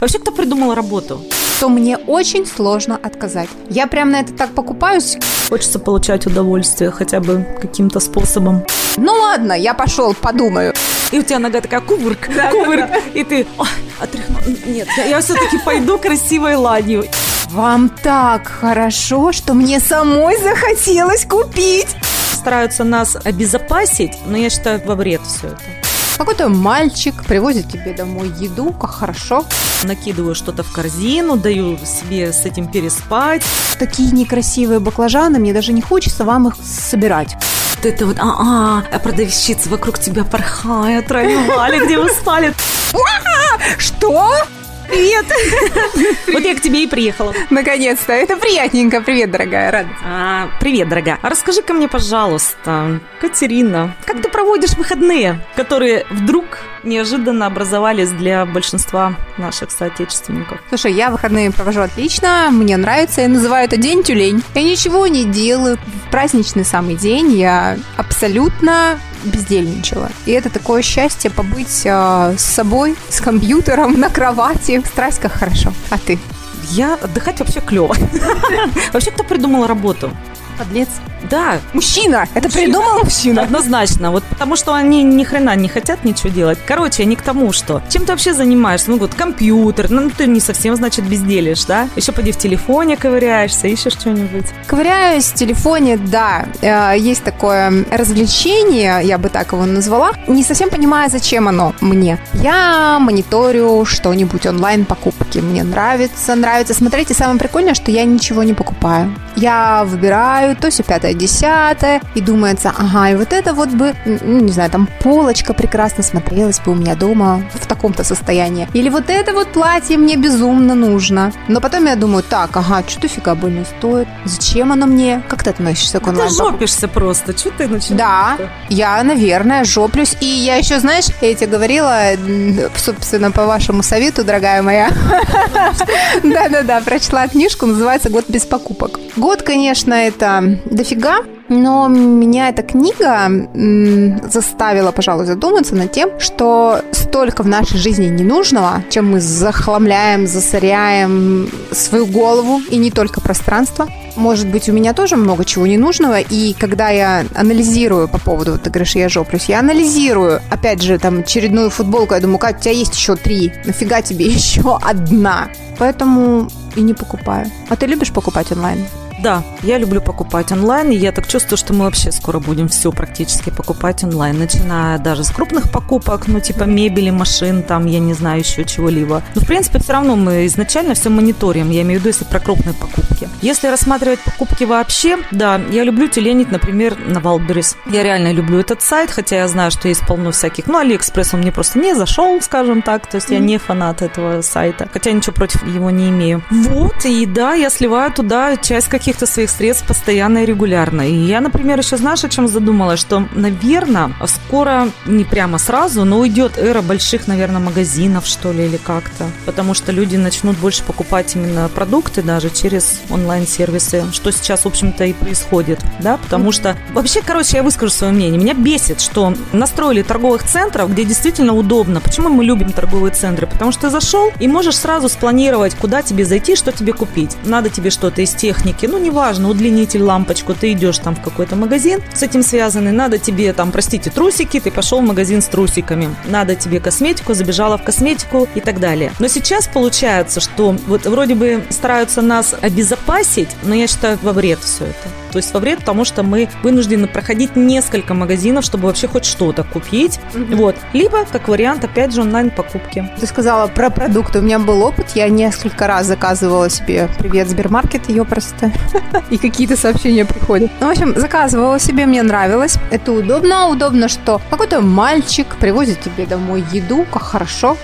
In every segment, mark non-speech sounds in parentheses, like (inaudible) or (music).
Вообще, кто придумал работу? то мне очень сложно отказать. Я прям на это так покупаюсь. Хочется получать удовольствие хотя бы каким-то способом. Ну ладно, я пошел, подумаю. И у тебя нога такая кувырк, да, кувырк, да, да. и ты Ой, отряхну. Нет, я, я все-таки пойду красивой ладью. Вам так хорошо, что мне самой захотелось купить. Стараются нас обезопасить, но я считаю, во вред все это. Какой-то мальчик привозит тебе домой еду, как хорошо. Накидываю что-то в корзину, даю себе с этим переспать. Такие некрасивые баклажаны, мне даже не хочется вам их собирать. Вот это вот, а, -а, -а продавщицы вокруг тебя порхают, (laughs) райвали, где вы спали. Что? Привет! (laughs) Вот я к тебе и приехала. Наконец-то. Это приятненько. Привет, дорогая. Рада. А, привет, дорогая. А расскажи-ка мне, пожалуйста, Катерина, как ты проводишь выходные, которые вдруг неожиданно образовались для большинства наших соотечественников? Слушай, я выходные провожу отлично, мне нравится, я называю это день тюлень. Я ничего не делаю. В праздничный самый день я абсолютно бездельничала. И это такое счастье побыть э, с собой, с компьютером на кровати. Страсть как хорошо. А ты? Я отдыхать вообще клево. (laughs) Вообще, кто придумал работу? Подлец. Да. Мужчина. Это мужчина. придумал мужчина. Однозначно. Вот потому что они ни хрена не хотят ничего делать. Короче, они к тому, что чем ты вообще занимаешься? Ну вот компьютер. Ну ты не совсем, значит, безделишь, да? Еще поди в телефоне ковыряешься, ищешь что-нибудь. Ковыряюсь в телефоне, да. Э, есть такое развлечение, я бы так его назвала. Не совсем понимаю, зачем оно мне. Я мониторю что-нибудь онлайн покупки. Мне нравится, нравится. Смотрите, самое прикольное, что я ничего не покупаю. Я выбираю читаю, то все пятое, десятое, и думается, ага, и вот это вот бы, ну, не знаю, там полочка прекрасно смотрелась бы у меня дома в таком-то состоянии. Или вот это вот платье мне безумно нужно. Но потом я думаю, так, ага, что-то фига больно стоит. Зачем оно мне? Как ты относишься к онлайн? Ты жопишься просто, что ты начинаешь? Да, я, наверное, жоплюсь. И я еще, знаешь, я тебе говорила, собственно, по вашему совету, дорогая моя. (laughs) Да-да-да, прочла книжку, называется «Год без покупок». Год, конечно, это дофига, но меня эта книга заставила, пожалуй, задуматься над тем, что столько в нашей жизни ненужного, чем мы захламляем, засоряем свою голову и не только пространство. Может быть, у меня тоже много чего ненужного, и когда я анализирую по поводу, вот ты говоришь, я жоплюсь, я анализирую, опять же, там, очередную футболку, я думаю, Катя, у тебя есть еще три, нафига тебе (laughs) еще одна? Поэтому и не покупаю. А ты любишь покупать онлайн? Да, я люблю покупать онлайн, и я так чувствую, что мы вообще скоро будем все практически покупать онлайн, начиная даже с крупных покупок, ну, типа мебели, машин, там, я не знаю, еще чего-либо. Но, в принципе, все равно мы изначально все мониторим, я имею в виду, если про крупные покупки. Если рассматривать покупки вообще, да, я люблю тюленить, например, на Wildberries. Я реально люблю этот сайт, хотя я знаю, что есть полно всяких, ну, Алиэкспресс он мне просто не зашел, скажем так, то есть я не фанат этого сайта, хотя ничего против его не имею. Вот, и да, я сливаю туда часть каких каких-то своих средств постоянно и регулярно. И я, например, еще знаешь, о чем задумалась, что, наверное, скоро, не прямо сразу, но уйдет эра больших, наверное, магазинов, что ли, или как-то. Потому что люди начнут больше покупать именно продукты даже через онлайн-сервисы, что сейчас, в общем-то, и происходит, да, потому что вообще, короче, я выскажу свое мнение. Меня бесит, что настроили торговых центров, где действительно удобно. Почему мы любим торговые центры? Потому что ты зашел и можешь сразу спланировать, куда тебе зайти, что тебе купить. Надо тебе что-то из техники, ну, неважно, удлинитель, лампочку, ты идешь там в какой-то магазин, с этим связаны, надо тебе там, простите, трусики, ты пошел в магазин с трусиками, надо тебе косметику, забежала в косметику и так далее. Но сейчас получается, что вот вроде бы стараются нас обезопасить, но я считаю во вред все это то есть во вред, потому что мы вынуждены проходить несколько магазинов, чтобы вообще хоть что-то купить. Mm-hmm. Вот. Либо, как вариант, опять же, онлайн-покупки. Ты сказала про продукты. У меня был опыт. Я несколько раз заказывала себе «Привет, Сбермаркет», ее просто. (laughs) И какие-то сообщения приходят. Ну, в общем, заказывала себе, мне нравилось. Это удобно. Удобно, что какой-то мальчик привозит тебе домой еду, как хорошо.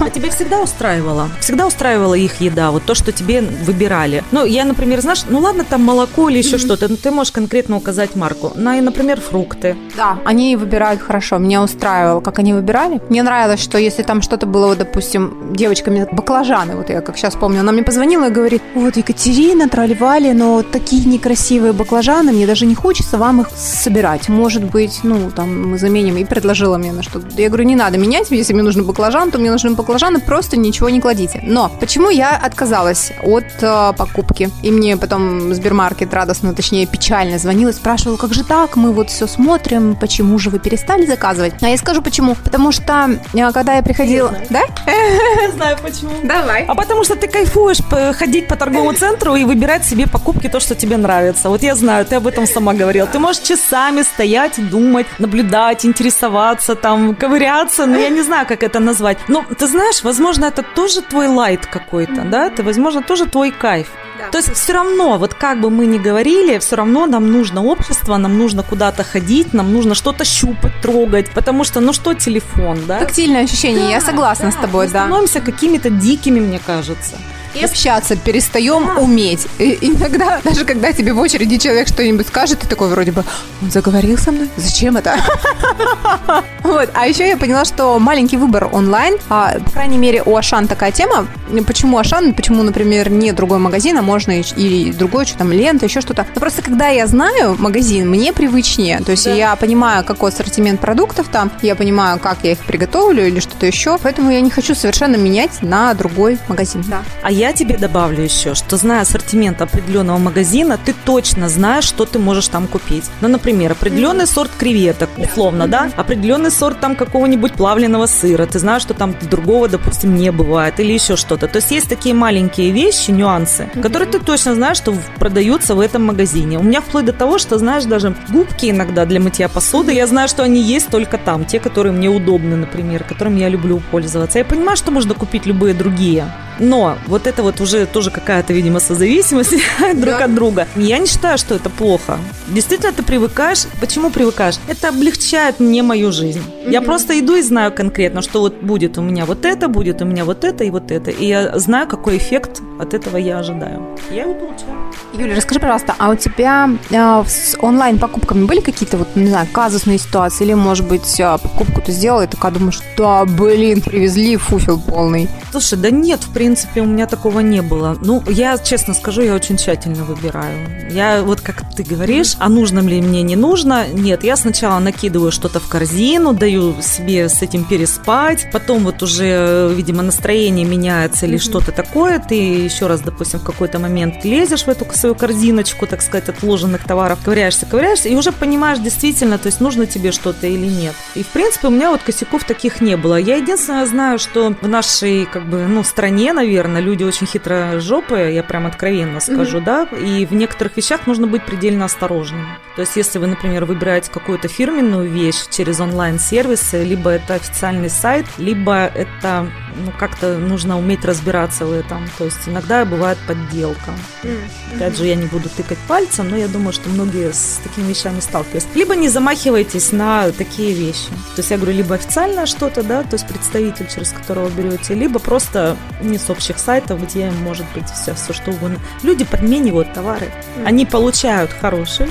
А тебе всегда устраивало? Всегда устраивала их еда, вот то, что тебе выбирали. Ну, я, например, знаешь, ну ладно, там молоко или еще что что-то, ну, ты можешь конкретно указать марку. На, например, фрукты. Да, они выбирают хорошо. Меня устраивало, как они выбирали. Мне нравилось, что если там что-то было, вот, допустим, девочками баклажаны, вот я как сейчас помню, она мне позвонила и говорит, вот Екатерина, тролливали, но такие некрасивые баклажаны, мне даже не хочется вам их собирать. Может быть, ну, там, мы заменим. И предложила мне на что. Я говорю, не надо менять, если мне нужен баклажан, то мне нужны баклажаны, просто ничего не кладите. Но почему я отказалась от э, покупки? И мне потом Сбермаркет радостно, точнее, печально звонил и спрашивал, как же так, мы вот все смотрим, почему же вы перестали заказывать? А я скажу почему. Потому что, э, когда я приходила... Я да? Я (laughs) знаю почему. Давай. А потому что ты кайфуешь ходить по торговому центру и выбирать себе покупки то, что тебе нравится. Вот я знаю, ты об этом сама говорила. Ты можешь часами стоять, думать, наблюдать, интересоваться, там, ковыряться, но я не знаю, как это назвать. Но ты знаешь, возможно, это тоже твой лайт какой-то, да? Это, возможно, тоже твой кайф. Да. То есть все равно, вот как бы мы ни говорили, все равно нам нужно общество, нам нужно куда-то ходить, нам нужно что-то щупать, трогать, потому что, ну что телефон, да? Тактильное ощущение, да, я согласна да. с тобой, мы да. становимся какими-то дикими, мне кажется и общаться перестаем да. уметь. И иногда, даже когда тебе в очереди человек что-нибудь скажет, ты такой вроде бы, он заговорил со мной? Зачем это? (laughs) Вот. А еще я поняла, что маленький выбор онлайн, а, по крайней мере, у Ашан такая тема. Почему Ашан, почему, например, не другой магазин, а можно и, и другой, что там, лента, еще что-то. Но просто когда я знаю магазин, мне привычнее. То есть да. я понимаю, какой ассортимент продуктов там, я понимаю, как я их приготовлю или что-то еще. Поэтому я не хочу совершенно менять на другой магазин. Да. А я тебе добавлю еще, что зная ассортимент определенного магазина, ты точно знаешь, что ты можешь там купить. Ну, например, определенный сорт креветок, условно, да, определенный сорт там какого-нибудь плавленного сыра, ты знаешь, что там другого, допустим, не бывает, или еще что-то. То есть есть такие маленькие вещи, нюансы, которые ты точно знаешь, что продаются в этом магазине. У меня вплоть до того, что, знаешь, даже губки иногда для мытья посуды, я знаю, что они есть только там, те, которые мне удобны, например, которыми я люблю пользоваться. Я понимаю, что можно купить любые другие. Но вот это вот уже тоже какая-то, видимо, созависимость (laughs) друг от друга. Я не считаю, что это плохо. Действительно, ты привыкаешь. Почему привыкаешь? Это облегчает мне мою жизнь. Я просто иду и знаю конкретно, что вот будет у меня вот это, будет у меня вот это и вот это. И я знаю, какой эффект от этого я ожидаю. Я его получаю. Юля, расскажи, пожалуйста, а у тебя э, с онлайн-покупками были какие-то вот, не знаю, казусные ситуации? Или, может быть, э, покупку ты сделала и такая думаешь, да, блин, привезли фуфел полный? Слушай, да нет, в принципе, у меня такого не было. Ну, я, честно скажу, я очень тщательно выбираю. Я, вот как ты говоришь, а нужно ли мне, не нужно? Нет, я сначала накидываю что-то в корзину, даю себе с этим переспать, потом вот уже, видимо, настроение меняется или mm-hmm. что-то такое, ты еще раз, допустим, в какой-то момент лезешь в эту свою корзиночку, так сказать, отложенных товаров, ковыряешься, ковыряешься, и уже понимаешь действительно, то есть нужно тебе что-то или нет. И, в принципе, у меня вот косяков таких не было. Я единственное знаю, что в нашей, как бы, ну, стране, наверное, люди очень хитро жопы, я прям откровенно скажу, mm-hmm. да, и в некоторых вещах нужно быть предельно осторожным. То есть, если вы, например, выбираете какую-то фирменную вещь через онлайн-сервисы, либо это официальный сайт, либо это ну, как-то нужно уметь разбираться в этом. То есть иногда бывает подделка. Mm-hmm. Опять же, я не буду тыкать пальцем, но я думаю, что многие с такими вещами сталкиваются. Либо не замахивайтесь на такие вещи. То есть я говорю, либо официальное что-то, да, то есть представитель, через которого берете, либо просто не с общих сайтов, где может быть все, все что угодно. Люди подменивают товары. Они получают хороший,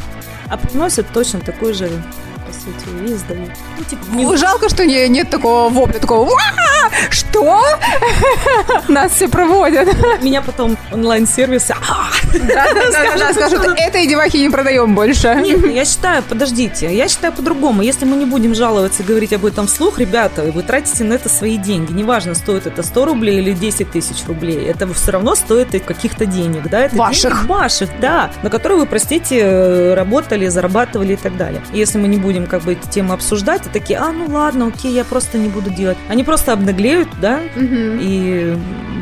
а приносят точно такой же по сути, и сдают. Ну, типа, не... Жалко, что не, нет такого вопля, такого что? (laughs) Нас все проводят. Меня потом онлайн-сервисы (laughs) да, скажут, этой девахи не продаем больше. Нет, я считаю, подождите, я считаю по-другому. Если мы не будем жаловаться и говорить об этом вслух, ребята, вы тратите на это свои деньги. Неважно, стоит это 100 рублей или 10 тысяч рублей. Это все равно стоит каких-то денег, да? Это ваших. ваших, да, на которые вы, простите, работали, зарабатывали и так далее. Если мы не будем как бы эти темы обсуждать, и такие, а, ну ладно, окей, я просто не буду делать. Они просто обнаглеют, да, и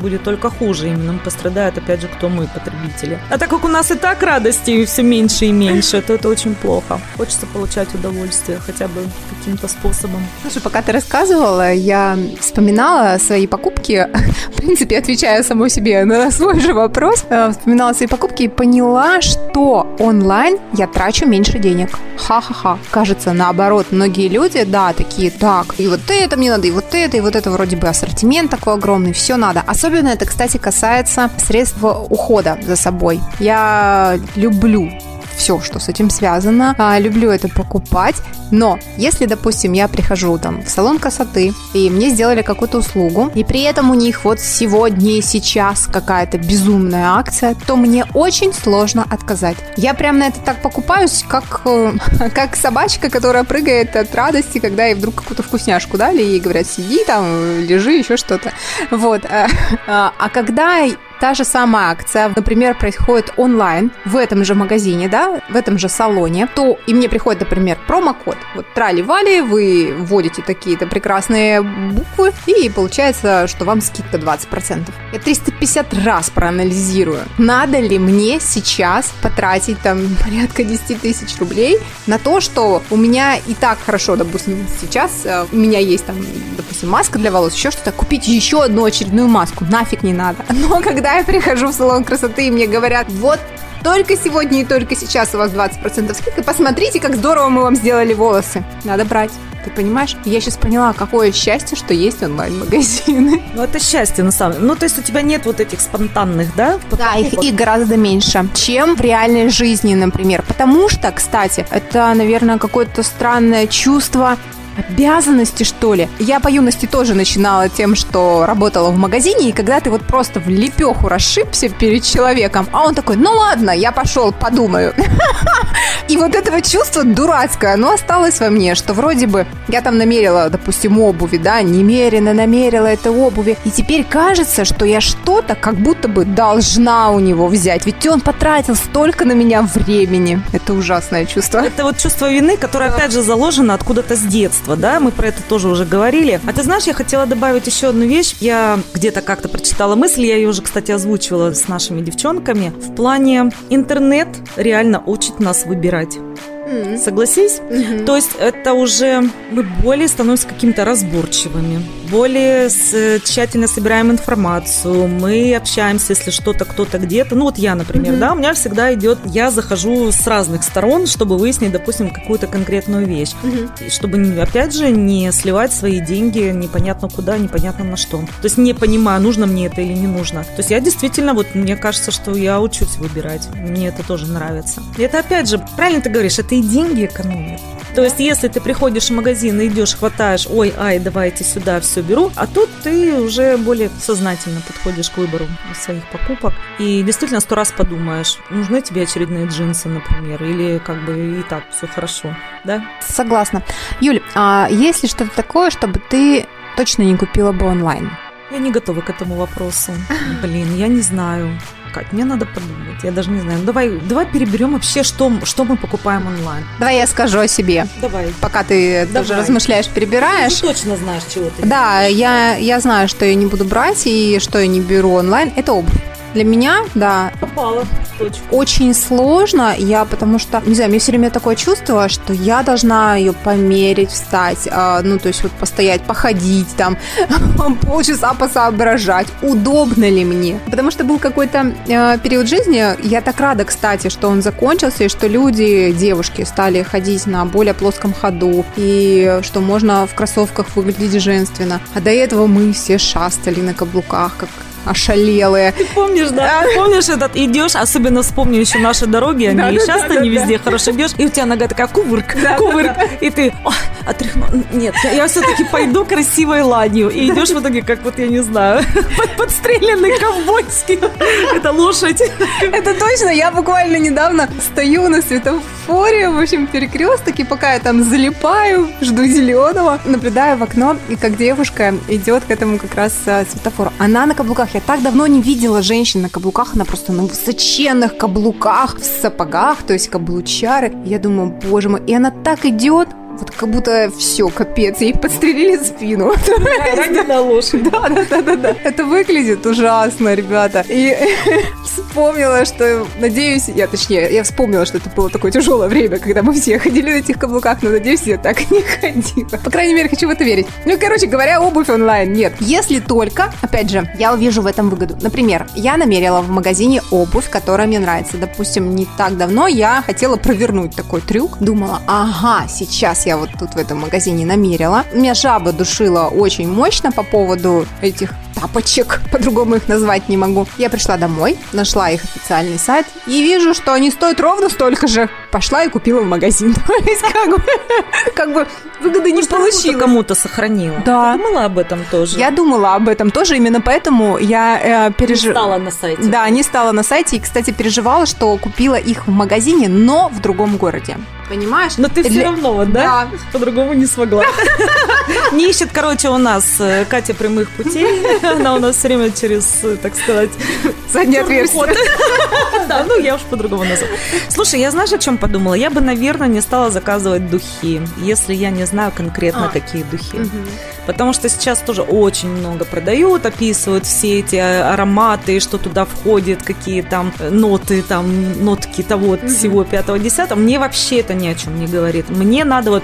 будет только хуже. Именно пострадает, опять же, кто мы, потребители. А так как у нас и так радости все меньше и меньше, то это очень плохо. Хочется получать удовольствие хотя бы каким-то способом. Слушай, пока ты рассказывала, я вспоминала свои покупки, (laughs) в принципе, отвечая самой себе на (laughs) свой же вопрос, э, вспоминала свои покупки и поняла, что онлайн я трачу меньше денег. Ха-ха-ха. Кажется, наоборот, многие люди, да, такие, так, и вот это мне надо, и вот это, и вот это вроде бы ассортимент такой огромный, все надо. Особенно это, кстати, касается средств ухода за собой. Я люблю все, что с этим связано. А, люблю это покупать. Но если, допустим, я прихожу там в салон красоты, и мне сделали какую-то услугу, и при этом у них вот сегодня и сейчас какая-то безумная акция, то мне очень сложно отказать. Я прям на это так покупаюсь, как, э, (laughs) как собачка, которая прыгает от радости, когда ей вдруг какую-то вкусняшку дали, и говорят, сиди там, лежи, еще что-то. Вот. (laughs) А, а когда та же самая акция, например, происходит онлайн в этом же магазине, да, в этом же салоне, то и мне приходит, например, промокод. Вот трали-вали, вы вводите такие-то прекрасные буквы, и получается, что вам скидка 20%. Я 350 раз проанализирую, надо ли мне сейчас потратить там порядка 10 тысяч рублей на то, что у меня и так хорошо, допустим, сейчас э, у меня есть там, допустим, маска для волос, еще что-то, купить еще одну очередную маску, нафиг не надо. (laughs) Но когда я прихожу в салон красоты, и мне говорят, вот только сегодня и только сейчас у вас 20% скидка. Посмотрите, как здорово мы вам сделали волосы. Надо брать. Ты понимаешь? Я сейчас поняла, какое счастье, что есть онлайн-магазины. Ну, это счастье, на самом деле. Ну, то есть у тебя нет вот этих спонтанных, да? Да, их, их гораздо меньше, чем в реальной жизни, например. Потому что, кстати, это, наверное, какое-то странное чувство обязанности, что ли. Я по юности тоже начинала тем, что работала в магазине, и когда ты вот просто в лепеху расшибся перед человеком, а он такой, ну ладно, я пошел, подумаю. (laughs) И вот этого чувства дурацкое, оно осталось во мне, что вроде бы я там намерила, допустим, обуви, да, немерено намерила это обуви, и теперь кажется, что я что-то как будто бы должна у него взять, ведь он потратил столько на меня времени. Это ужасное чувство. Это вот чувство вины, которое, опять же, заложено откуда-то с детства да, мы про это тоже уже говорили. А ты знаешь, я хотела добавить еще одну вещь. Я где-то как-то прочитала мысль, я ее уже, кстати, озвучивала с нашими девчонками. В плане интернет реально учит нас выбирать выбирать. Mm-hmm. Согласись? Mm-hmm. То есть это уже мы более становимся какими-то разборчивыми, более с, тщательно собираем информацию, мы общаемся, если что-то кто-то где-то. Ну вот я, например, mm-hmm. да, у меня всегда идет, я захожу с разных сторон, чтобы выяснить, допустим, какую-то конкретную вещь, mm-hmm. чтобы опять же не сливать свои деньги непонятно куда, непонятно на что. То есть не понимаю, нужно мне это или не нужно. То есть я действительно вот мне кажется, что я учусь выбирать, мне это тоже нравится. И это опять же, правильно ты говоришь, это и деньги экономят. То есть, если ты приходишь в магазин и идешь, хватаешь, ой, ай, давайте сюда, все беру, а тут ты уже более сознательно подходишь к выбору своих покупок и действительно сто раз подумаешь, нужны тебе очередные джинсы, например, или как бы и так все хорошо, да? Согласна. Юль, а есть ли что-то такое, чтобы ты точно не купила бы онлайн? Я не готова к этому вопросу. (laughs) Блин, я не знаю. Кать, мне надо подумать. Я даже не знаю. Ну, давай, давай переберем вообще, что, что мы покупаем онлайн. Давай я скажу о себе. Давай. Пока ты давай. тоже размышляешь, перебираешь. Ну, ты точно знаешь, чего ты. Да, я, я знаю, что я не буду брать и что я не беру онлайн. Это обувь. Для меня, да. Попала Очень сложно, я потому что, не знаю, мне все время такое чувство, что я должна ее померить, встать, э, ну, то есть вот постоять, походить там, (laughs) полчаса посоображать, удобно ли мне. Потому что был какой-то э, период жизни, я так рада, кстати, что он закончился, и что люди, девушки, стали ходить на более плоском ходу, и что можно в кроссовках выглядеть женственно. А до этого мы все шастали на каблуках, как ошалелые. Ты помнишь, да? Ты помнишь этот, идешь, особенно вспомню еще наши дороги, они да, сейчас да, не да, везде хорошо идешь, и у тебя нога такая кувырк, кувырк, и ты отряхну. Нет, я, все-таки (laughs) пойду красивой ладью. И идешь в итоге, как вот, я не знаю, (laughs) подстреленный ковбойский. Это лошадь. Это точно. Я буквально недавно стою на светофоре, в общем, перекресток, и пока я там залипаю, жду зеленого, наблюдаю в окно, и как девушка идет к этому как раз а, светофору. Она на каблуках. Я так давно не видела женщин на каблуках. Она просто на высоченных каблуках, в сапогах, то есть каблучары. Я думаю, боже мой. И она так идет, вот как будто все, капец, ей подстрелили спину. (laughs) Ранена лошадь. (laughs) Да, да, да, да, да. Это выглядит ужасно, ребята. И (laughs) вспомнила, что, надеюсь, я точнее, я вспомнила, что это было такое тяжелое время, когда мы все ходили на этих каблуках, но надеюсь, я так не ходила. По крайней мере, хочу в это верить. Ну, короче говоря, обувь онлайн нет. Если только, опять же, я увижу в этом выгоду. Например, я намерила в магазине обувь, которая мне нравится. Допустим, не так давно я хотела провернуть такой трюк. Думала, ага, сейчас я вот тут в этом магазине намерила. Меня жаба душила очень мощно по поводу этих тапочек, (laughs) по-другому их назвать не могу. Я пришла домой, нашла их официальный сайт и вижу, что они стоят ровно столько же. Пошла и купила в магазин. (laughs) То есть как бы, как бы выгоды не получила. кому-то сохранила. Да. Ты думала об этом тоже? Я думала об этом тоже, именно поэтому я э, переживала. Стала на сайте. Да, не стала на сайте и, кстати, переживала, что купила их в магазине, но в другом городе. Понимаешь? Но ты все равно, да? Да. По-другому не смогла. Не ищет, короче, у нас э, Катя прямых путей. Она у нас все время через, э, так сказать, Заднее черный отверстие. (laughs) Да, ну я уж по-другому назвала. Слушай, я знаешь, о чем подумала? Я бы, наверное, не стала заказывать духи, если я не знаю конкретно, А. какие духи. Потому что сейчас тоже очень много продают, описывают все эти а- ароматы, что туда входит, какие там э, ноты, там нотки того, всего пятого, десятого. Мне вообще это ни о чем не говорит. Мне надо вот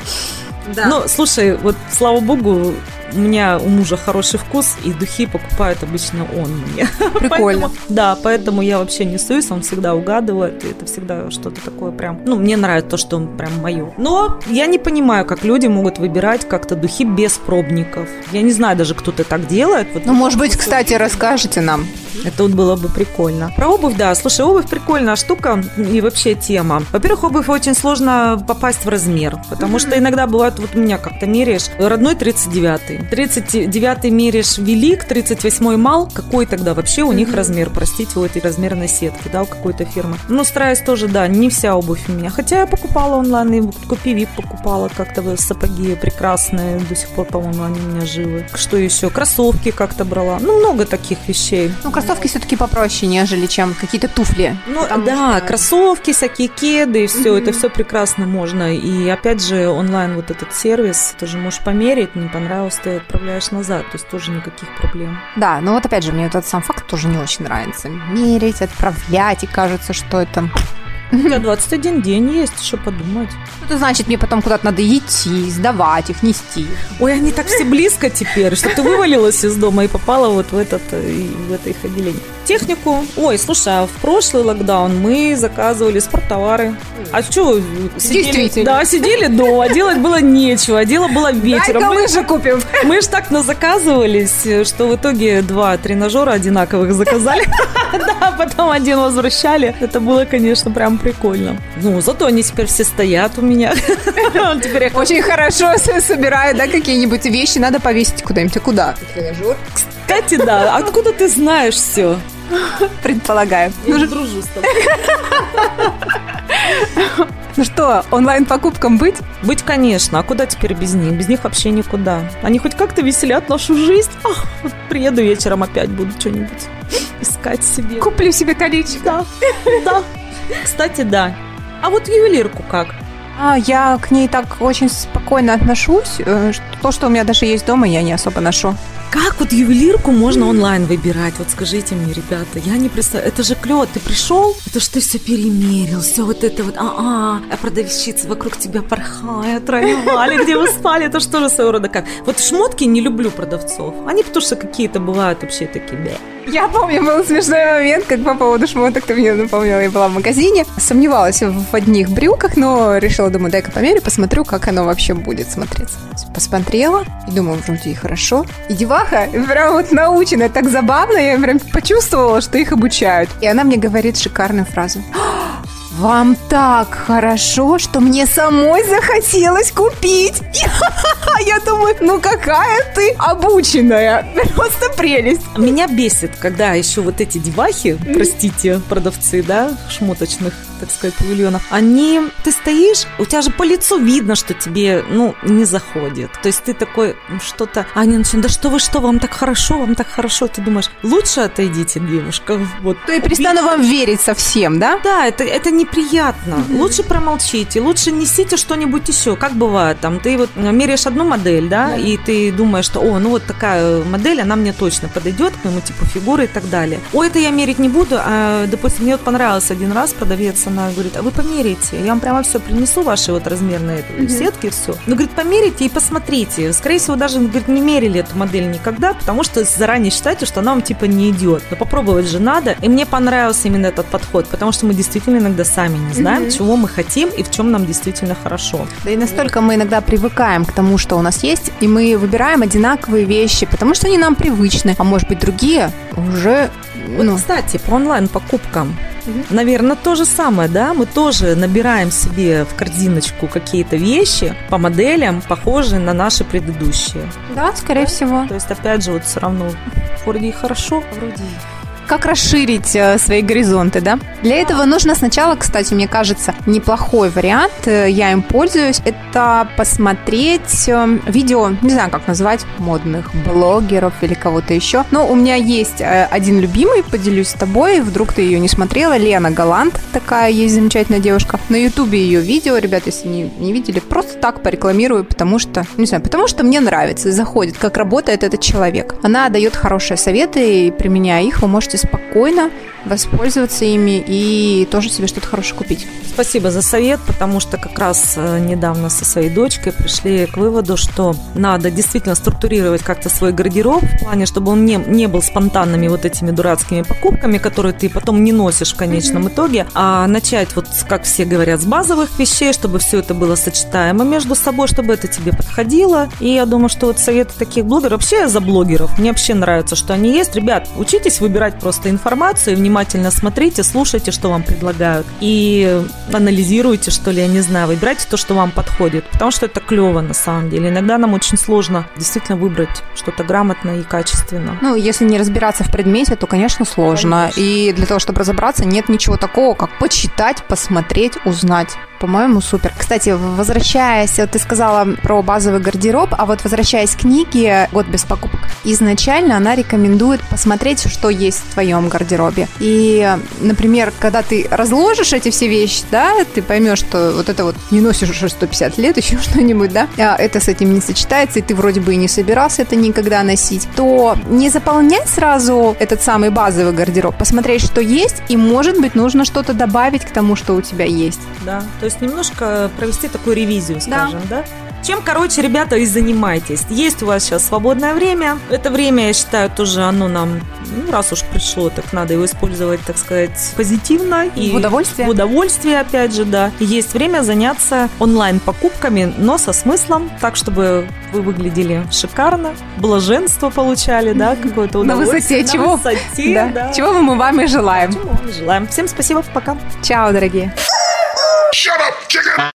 Да. ну, слушай, вот слава богу, у меня у мужа хороший вкус, и духи покупает обычно он мне. (laughs) Прикольно. Поэтому- да, поэтому я вообще не суюсь, он всегда угадывает, и это всегда что-то такое прям... Ну, мне нравится то, что он прям мое. Но я не понимаю, как люди могут выбирать как-то духи без пробников. Я не знаю даже, кто-то так делает. Вот Ну, может быть, кстати, расскажете нам. это вот было бы прикольно. Про обувь, да. Слушай, обувь прикольная штука и вообще тема. Во-первых, обувь очень сложно попасть в размер, потому что иногда бывает, вот у меня как-то меряешь, родной 39-й. 39-й меряешь велик, 38-й мал. Какой тогда вообще у них размер? Простите, у этой размерной сетки, да, у какой-то фирмы. Ну, стараюсь тоже, да, не вся обувь у меня. Хотя я покупала онлайн, и купи вип покупала как-то сапоги прекрасные, до сих пор, по-моему, они у меня живы. Что еще? Кроссовки как-то брала. Ну, много таких вещей. Ну, кроссовки все-таки попроще, нежели чем какие-то туфли. Ну да, что- кроссовки, всякие кеды, все Мгм. это все прекрасно можно. И опять же, онлайн вот этот сервис, ты же можешь померить, не понравилось, ты отправляешь назад, то есть тоже никаких проблем. Да, но вот опять же, мне этот сам факт тоже не очень нравится. Мерить, отправлять, и кажется, что это... У тебя 21 день есть, еще подумать. Это значит, мне потом куда-то надо идти, сдавать их, нести. Ой, они так все близко теперь, что ты вывалилась из дома и попала вот в этот э, в это их отделение. Технику. Ой, слушай, а в прошлый локдаун мы заказывали спорттовары. А что, сидели? Да, сидели дома, делать было нечего, а дело было вечером. Дай-ка Мы- лыжи купим. Мы ж так назаказывались, что в итоге два тренажера одинаковых заказали. (laughs) Да, потом один возвращали. Это было, конечно, прям прикольно. Ну, зато они теперь все стоят у меня. (laughs) Очень хорошо собираю, да, какие-нибудь вещи. Надо повесить куда-нибудь. А куда? Тренажер. Кстати, да, откуда ты знаешь все? Предполагаю. Я же дружу с тобой. (laughs) Ну что, онлайн-покупкам быть? Быть, конечно, а куда теперь без них? Без них вообще никуда. Они хоть как-то веселят нашу жизнь. Ах, вот приеду вечером опять буду что-нибудь искать себе. Куплю себе колечко. Да, да. Кстати, да. А вот ювелирку как? А, я к ней так очень спокойно отношусь. э, То, что у меня даже есть дома, я не особо ношу. Как вот ювелирку можно онлайн выбирать? Вот скажите мне, ребята, я не представляю. Это же клево, ты пришел, это ж ты все перемерил, все вот это вот, а-а, а продавщицы вокруг тебя порхают, ролевали, где вы спали, это что же своего рода как? Вот шмотки не люблю продавцов. Они потому что какие-то бывают вообще такие. Я помню, был смешной момент, как по поводу шмоток ты мне напомнила, я была в магазине, сомневалась в одних брюках, но решила, думаю, дай-ка померю, посмотрю, как оно вообще будет смотреться. Посмотрела и думаю, вроде и хорошо. И деваха прям вот научена, так забавно, я прям почувствовала, что их обучают. И она мне говорит шикарную фразу. Вам так хорошо, что мне самой захотелось купить. (laughs) Я думаю, ну какая ты обученная. Просто прелесть. Меня бесит, когда еще вот эти девахи, простите, продавцы, да, шмоточных, так сказать, павильонов, они, ты стоишь, у тебя же по лицу видно, что тебе, ну, не заходит. То есть ты такой, ну, что-то, они начинают, да что вы, что, вам так хорошо, вам так хорошо. Ты думаешь, лучше отойдите, девушка, вот. То я перестану вам верить совсем, да? Да, это, это неприятно. Лучше промолчите, лучше несите что-нибудь еще. Как бывает, там, ты вот меряешь одну модель, да, и ты думаешь, что, о, ну вот такая модель, она мне точно подойдет к моему типу фигуры и так далее. О, это я мерить не буду, а, допустим, мне вот понравился один раз продавец, она говорит, а вы померите, я вам прямо все принесу, ваши вот размерные mm-hmm. сетки, все. Ну, говорит, померите и посмотрите. Скорее всего, даже, говорит, не мерили эту модель никогда, потому что заранее считаете, что она вам типа не идет. Но попробовать же надо. И мне понравился именно этот подход, потому что мы действительно иногда сами не знаем, mm-hmm. чего мы хотим и в чем нам действительно хорошо. Да и настолько мы иногда привыкаем к тому, что у нас есть, и мы выбираем одинаковые вещи, потому что они нам привычны, а может быть другие уже ну. Кстати, по онлайн-покупкам. Угу. Наверное, то же самое, да? Мы тоже набираем себе в корзиночку какие-то вещи по моделям, похожие на наши предыдущие. Да, скорее да? всего. То есть, опять же, вот все равно вроде и хорошо, а вроде как расширить э, свои горизонты, да? Для этого нужно сначала, кстати, мне кажется, неплохой вариант, э, я им пользуюсь, это посмотреть э, видео, не знаю, как назвать, модных блогеров или кого-то еще. Но у меня есть один любимый, поделюсь с тобой, вдруг ты ее не смотрела, Лена Галант, такая есть замечательная девушка. На ютубе ее видео, ребята, если не, не видели, просто так порекламирую, потому что, не знаю, потому что мне нравится, заходит, как работает этот человек. Она дает хорошие советы, и применяя их, вы можете спокойно воспользоваться ими и тоже себе что-то хорошее купить. Спасибо за совет, потому что как раз э, недавно со своей дочкой пришли к выводу, что надо действительно структурировать как-то свой гардероб в плане, чтобы он не, не был спонтанными вот этими дурацкими покупками, которые ты потом не носишь в конечном mm-hmm. итоге, а начать вот, как все говорят, с базовых вещей, чтобы все это было сочетаемо между собой, чтобы это тебе подходило. И я думаю, что вот советы таких блогеров, вообще я за блогеров, мне вообще нравится, что они есть. Ребят, учитесь выбирать просто информацию, внимательно смотрите, слушайте, что вам предлагают. И анализируйте, что ли, я не знаю, выбирайте то, что вам подходит, потому что это клево на самом деле. Иногда нам очень сложно действительно выбрать что-то грамотно и качественно. Ну, если не разбираться в предмете, то, конечно, сложно. Конечно. И для того, чтобы разобраться, нет ничего такого, как почитать, посмотреть, узнать по-моему, супер. Кстати, возвращаясь, ты сказала про базовый гардероб, а вот возвращаясь к книге «Год без покупок», изначально она рекомендует посмотреть, что есть в твоем гардеробе. И, например, когда ты разложишь эти все вещи, да, ты поймешь, что вот это вот не носишь уже 150 лет, (laughs) еще что-нибудь, да, а это с этим не сочетается, и ты вроде бы и не собирался это никогда носить, то не заполнять сразу этот самый базовый гардероб, посмотреть, что есть, и, может быть, нужно что-то добавить к тому, что у тебя есть. Да, то есть немножко провести такую ревизию, скажем, да? да? Чем, короче, ребята, и занимайтесь. Есть у вас сейчас свободное время. Это время, я считаю, тоже оно нам, ну, раз уж пришло, так надо его использовать, так сказать, позитивно. И в удовольствие. В удовольствие, опять же, да. Есть время заняться онлайн-покупками, но со смыслом, так, чтобы вы выглядели шикарно, блаженство получали, да, какое-то удовольствие. На высоте, чего? На высоте, да. да. Чего мы вам и желаем. Чего мы желаем. Всем спасибо, пока. Чао, дорогие. Shut up, chicken!